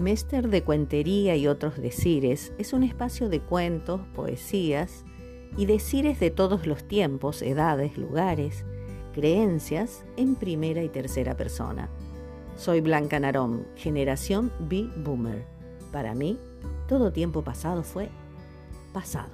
Mester de Cuentería y otros decires es un espacio de cuentos, poesías y decires de todos los tiempos, edades, lugares, creencias en primera y tercera persona. Soy Blanca Narón, generación B-Boomer. Para mí, todo tiempo pasado fue pasado.